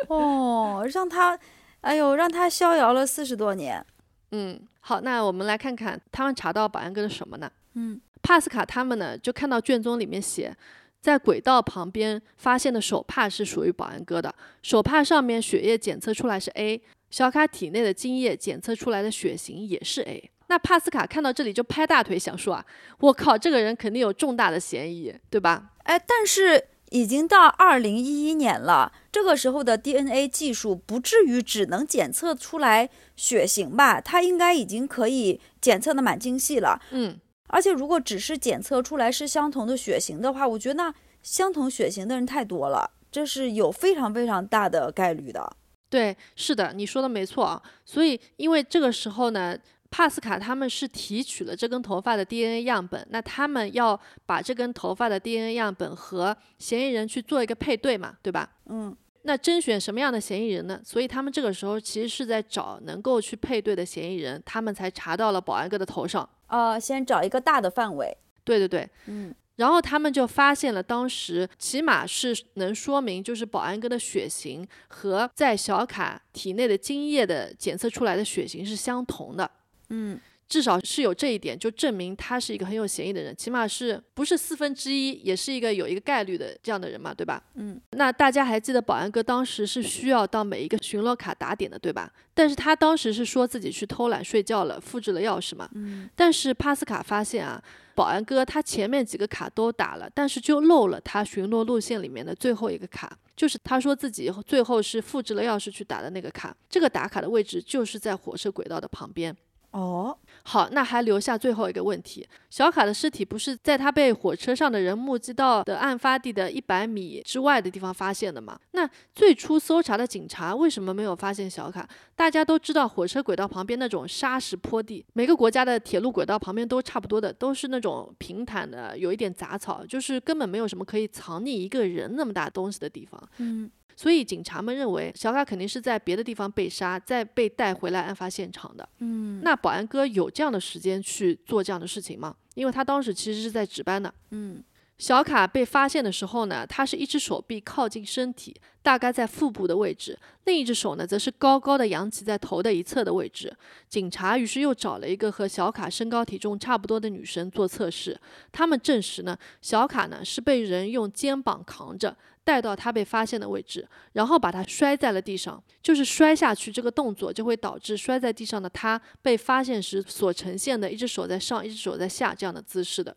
哦，让他，哎呦，让他逍遥了四十多年。嗯，好，那我们来看看他们查到保安哥的什么呢？嗯，帕斯卡他们呢就看到卷宗里面写，在轨道旁边发现的手帕是属于保安哥的，手帕上面血液检测出来是 A，小卡体内的精液检测出来的血型也是 A。那帕斯卡看到这里就拍大腿想说啊，我靠，这个人肯定有重大的嫌疑，对吧？哎，但是已经到二零一一年了，这个时候的 DNA 技术不至于只能检测出来血型吧？它应该已经可以检测的蛮精细了。嗯，而且如果只是检测出来是相同的血型的话，我觉得那相同血型的人太多了，这是有非常非常大的概率的。对，是的，你说的没错啊。所以因为这个时候呢。帕斯卡他们是提取了这根头发的 DNA 样本，那他们要把这根头发的 DNA 样本和嫌疑人去做一个配对嘛，对吧？嗯，那甄选什么样的嫌疑人呢？所以他们这个时候其实是在找能够去配对的嫌疑人，他们才查到了保安哥的头上。呃，先找一个大的范围。对对对，嗯，然后他们就发现了当时起码是能说明，就是保安哥的血型和在小卡体内的精液的检测出来的血型是相同的。嗯，至少是有这一点，就证明他是一个很有嫌疑的人，起码是不是四分之一，也是一个有一个概率的这样的人嘛，对吧？嗯，那大家还记得保安哥当时是需要到每一个巡逻卡打点的，对吧？但是他当时是说自己去偷懒睡觉了，复制了钥匙嘛。嗯，但是帕斯卡发现啊，保安哥他前面几个卡都打了，但是就漏了他巡逻路线里面的最后一个卡，就是他说自己最后是复制了钥匙去打的那个卡，这个打卡的位置就是在火车轨道的旁边。哦，好，那还留下最后一个问题：小卡的尸体不是在他被火车上的人目击到的案发地的一百米之外的地方发现的吗？那最初搜查的警察为什么没有发现小卡？大家都知道，火车轨道旁边那种沙石坡地，每个国家的铁路轨道旁边都差不多的，都是那种平坦的，有一点杂草，就是根本没有什么可以藏匿一个人那么大东西的地方。嗯，所以警察们认为小卡肯定是在别的地方被杀，再被带回来案发现场的。嗯，那保安哥有这样的时间去做这样的事情吗？因为他当时其实是在值班的。嗯，小卡被发现的时候呢，他是一只手臂靠近身体，大概在腹部的位置，另一只手呢则是高高的扬起在头的一侧的位置。警察于是又找了一个和小卡身高体重差不多的女生做测试，他们证实呢，小卡呢是被人用肩膀扛着。带到他被发现的位置，然后把他摔在了地上，就是摔下去这个动作就会导致摔在地上的他被发现时所呈现的一只手在上，一只手在下这样的姿势的。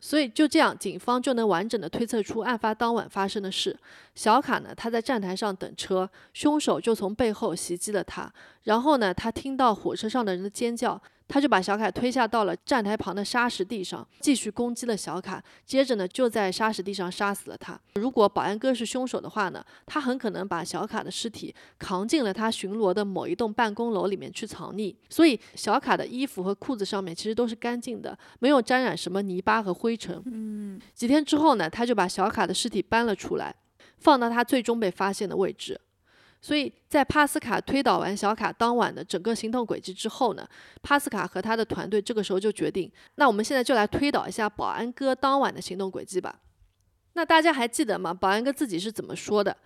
所以就这样，警方就能完整的推测出案发当晚发生的事。小卡呢，他在站台上等车，凶手就从背后袭击了他，然后呢，他听到火车上的人的尖叫。他就把小卡推下到了站台旁的沙石地上，继续攻击了小卡。接着呢，就在沙石地上杀死了他。如果保安哥是凶手的话呢，他很可能把小卡的尸体扛进了他巡逻的某一栋办公楼里面去藏匿。所以，小卡的衣服和裤子上面其实都是干净的，没有沾染什么泥巴和灰尘。嗯，几天之后呢，他就把小卡的尸体搬了出来，放到他最终被发现的位置。所以在帕斯卡推导完小卡当晚的整个行动轨迹之后呢，帕斯卡和他的团队这个时候就决定，那我们现在就来推导一下保安哥当晚的行动轨迹吧。那大家还记得吗？保安哥自己是怎么说的？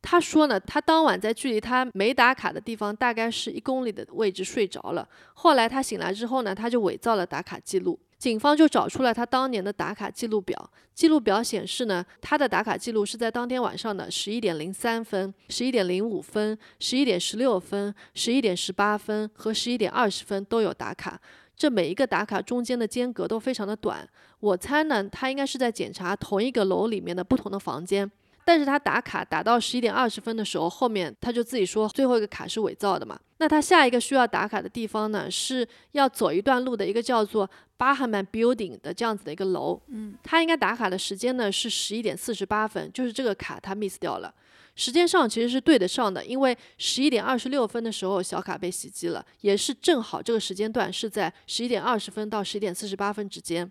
他说呢，他当晚在距离他没打卡的地方大概是一公里的位置睡着了。后来他醒来之后呢，他就伪造了打卡记录。警方就找出了他当年的打卡记录表，记录表显示呢，他的打卡记录是在当天晚上的十一点零三分、十一点零五分、十一点十六分、十一点十八分和十一点二十分都有打卡。这每一个打卡中间的间隔都非常的短。我猜呢，他应该是在检查同一个楼里面的不同的房间。但是他打卡打到十一点二十分的时候，后面他就自己说最后一个卡是伪造的嘛。那他下一个需要打卡的地方呢，是要走一段路的一个叫做巴哈曼 Building 的这样子的一个楼。嗯，他应该打卡的时间呢是十一点四十八分，就是这个卡他 miss 掉了。时间上其实是对得上的，因为十一点二十六分的时候小卡被袭击了，也是正好这个时间段是在十一点二十分到十一点四十八分之间。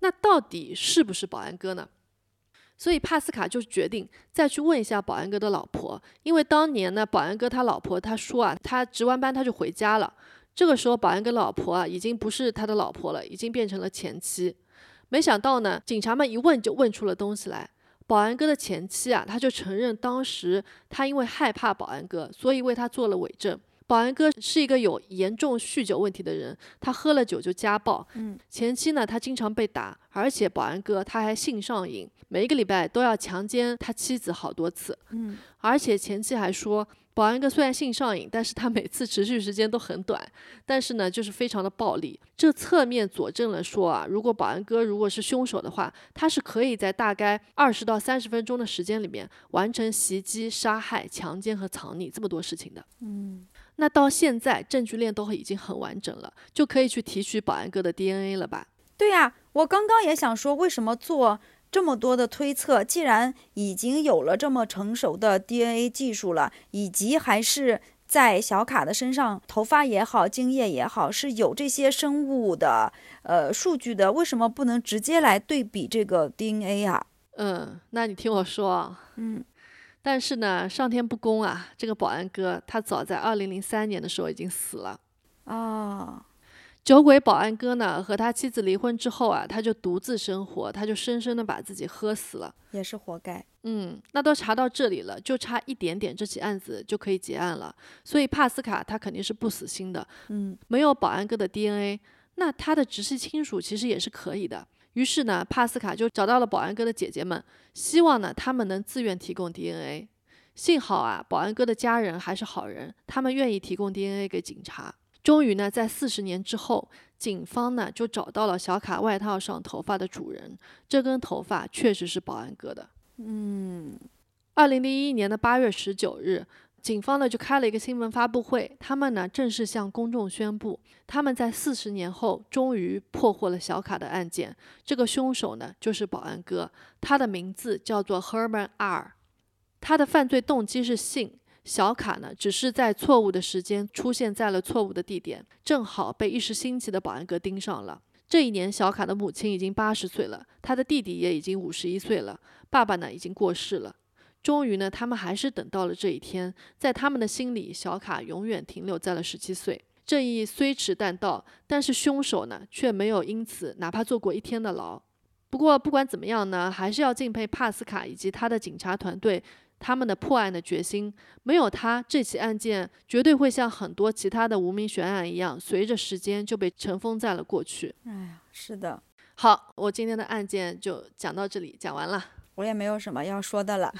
那到底是不是保安哥呢？所以帕斯卡就决定再去问一下保安哥的老婆，因为当年呢，保安哥他老婆他说啊，他值完班他就回家了。这个时候，保安哥老婆啊，已经不是他的老婆了，已经变成了前妻。没想到呢，警察们一问就问出了东西来。保安哥的前妻啊，他就承认当时他因为害怕保安哥，所以为他做了伪证。保安哥是一个有严重酗酒问题的人，他喝了酒就家暴。嗯，前妻呢，他经常被打，而且保安哥他还性上瘾，每一个礼拜都要强奸他妻子好多次。嗯，而且前妻还说。保安哥虽然性上瘾，但是他每次持续时间都很短，但是呢，就是非常的暴力。这侧面佐证了说啊，如果保安哥如果是凶手的话，他是可以在大概二十到三十分钟的时间里面完成袭击、杀害、强奸和藏匿这么多事情的。嗯，那到现在证据链都已经很完整了，就可以去提取保安哥的 DNA 了吧？对呀，我刚刚也想说，为什么做？这么多的推测，既然已经有了这么成熟的 DNA 技术了，以及还是在小卡的身上，头发也好，精液也好，是有这些生物的呃数据的，为什么不能直接来对比这个 DNA 啊？嗯，那你听我说，嗯，但是呢，上天不公啊，这个保安哥他早在二零零三年的时候已经死了啊。酒鬼保安哥呢，和他妻子离婚之后啊，他就独自生活，他就深深的把自己喝死了，也是活该。嗯，那都查到这里了，就差一点点，这起案子就可以结案了。所以帕斯卡他肯定是不死心的。嗯，没有保安哥的 DNA，那他的直系亲属其实也是可以的。于是呢，帕斯卡就找到了保安哥的姐姐们，希望呢他们能自愿提供 DNA。幸好啊，保安哥的家人还是好人，他们愿意提供 DNA 给警察。终于呢，在四十年之后，警方呢就找到了小卡外套上头发的主人。这根头发确实是保安哥的。嗯，二零零一年的八月十九日，警方呢就开了一个新闻发布会，他们呢正式向公众宣布，他们在四十年后终于破获了小卡的案件。这个凶手呢就是保安哥，他的名字叫做 Herman R，他的犯罪动机是性。小卡呢，只是在错误的时间出现在了错误的地点，正好被一时兴起的保安哥盯上了。这一年，小卡的母亲已经八十岁了，他的弟弟也已经五十一岁了，爸爸呢已经过世了。终于呢，他们还是等到了这一天，在他们的心里，小卡永远停留在了十七岁。正义虽迟但到，但是凶手呢，却没有因此哪怕坐过一天的牢。不过不管怎么样呢，还是要敬佩帕斯卡以及他的警察团队。他们的破案的决心，没有他，这起案件绝对会像很多其他的无名悬案一样，随着时间就被尘封在了过去。哎呀，是的。好，我今天的案件就讲到这里，讲完了。我也没有什么要说的了。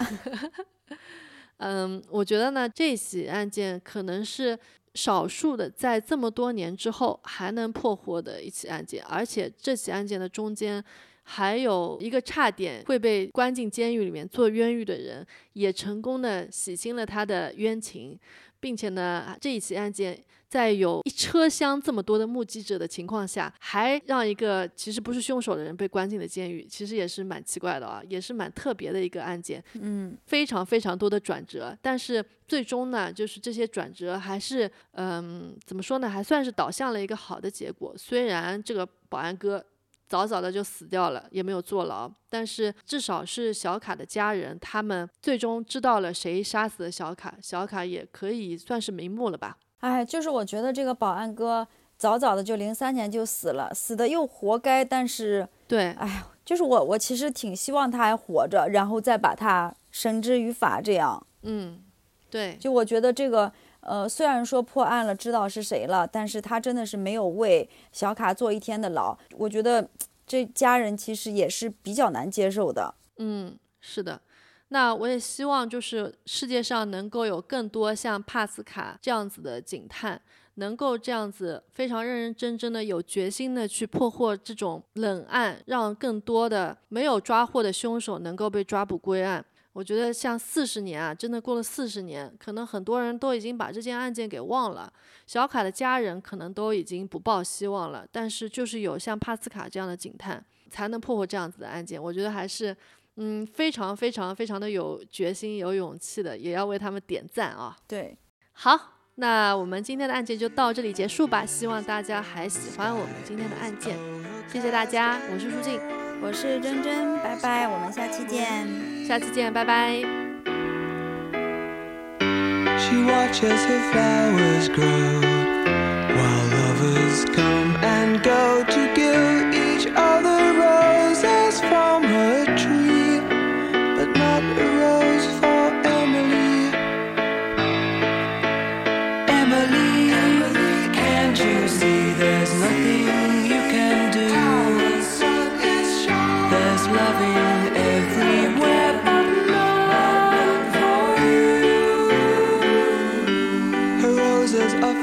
嗯，我觉得呢，这起案件可能是少数的在这么多年之后还能破获的一起案件，而且这起案件的中间。还有一个差点会被关进监狱里面做冤狱的人，也成功的洗清了他的冤情，并且呢，这一起案件在有一车厢这么多的目击者的情况下，还让一个其实不是凶手的人被关进了监狱，其实也是蛮奇怪的啊，也是蛮特别的一个案件。嗯，非常非常多的转折，但是最终呢，就是这些转折还是，嗯，怎么说呢，还算是导向了一个好的结果。虽然这个保安哥。早早的就死掉了，也没有坐牢，但是至少是小卡的家人，他们最终知道了谁杀死了小卡，小卡也可以算是瞑目了吧。哎，就是我觉得这个保安哥早早的就零三年就死了，死的又活该，但是对，哎，就是我我其实挺希望他还活着，然后再把他绳之于法，这样。嗯，对，就我觉得这个。呃，虽然说破案了，知道是谁了，但是他真的是没有为小卡坐一天的牢。我觉得这家人其实也是比较难接受的。嗯，是的。那我也希望就是世界上能够有更多像帕斯卡这样子的警探，能够这样子非常认认真真的、有决心的去破获这种冷案，让更多的没有抓获的凶手能够被抓捕归案。我觉得像四十年啊，真的过了四十年，可能很多人都已经把这件案件给忘了。小卡的家人可能都已经不抱希望了，但是就是有像帕斯卡这样的警探，才能破获这样子的案件。我觉得还是，嗯，非常非常非常的有决心、有勇气的，也要为他们点赞啊。对，好，那我们今天的案件就到这里结束吧。希望大家还喜欢我们今天的案件，谢谢大家，我是舒静，我是珍珍，拜拜，我们下期见，下期见，拜拜。She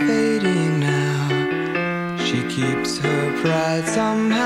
fading now. She keeps her pride somehow.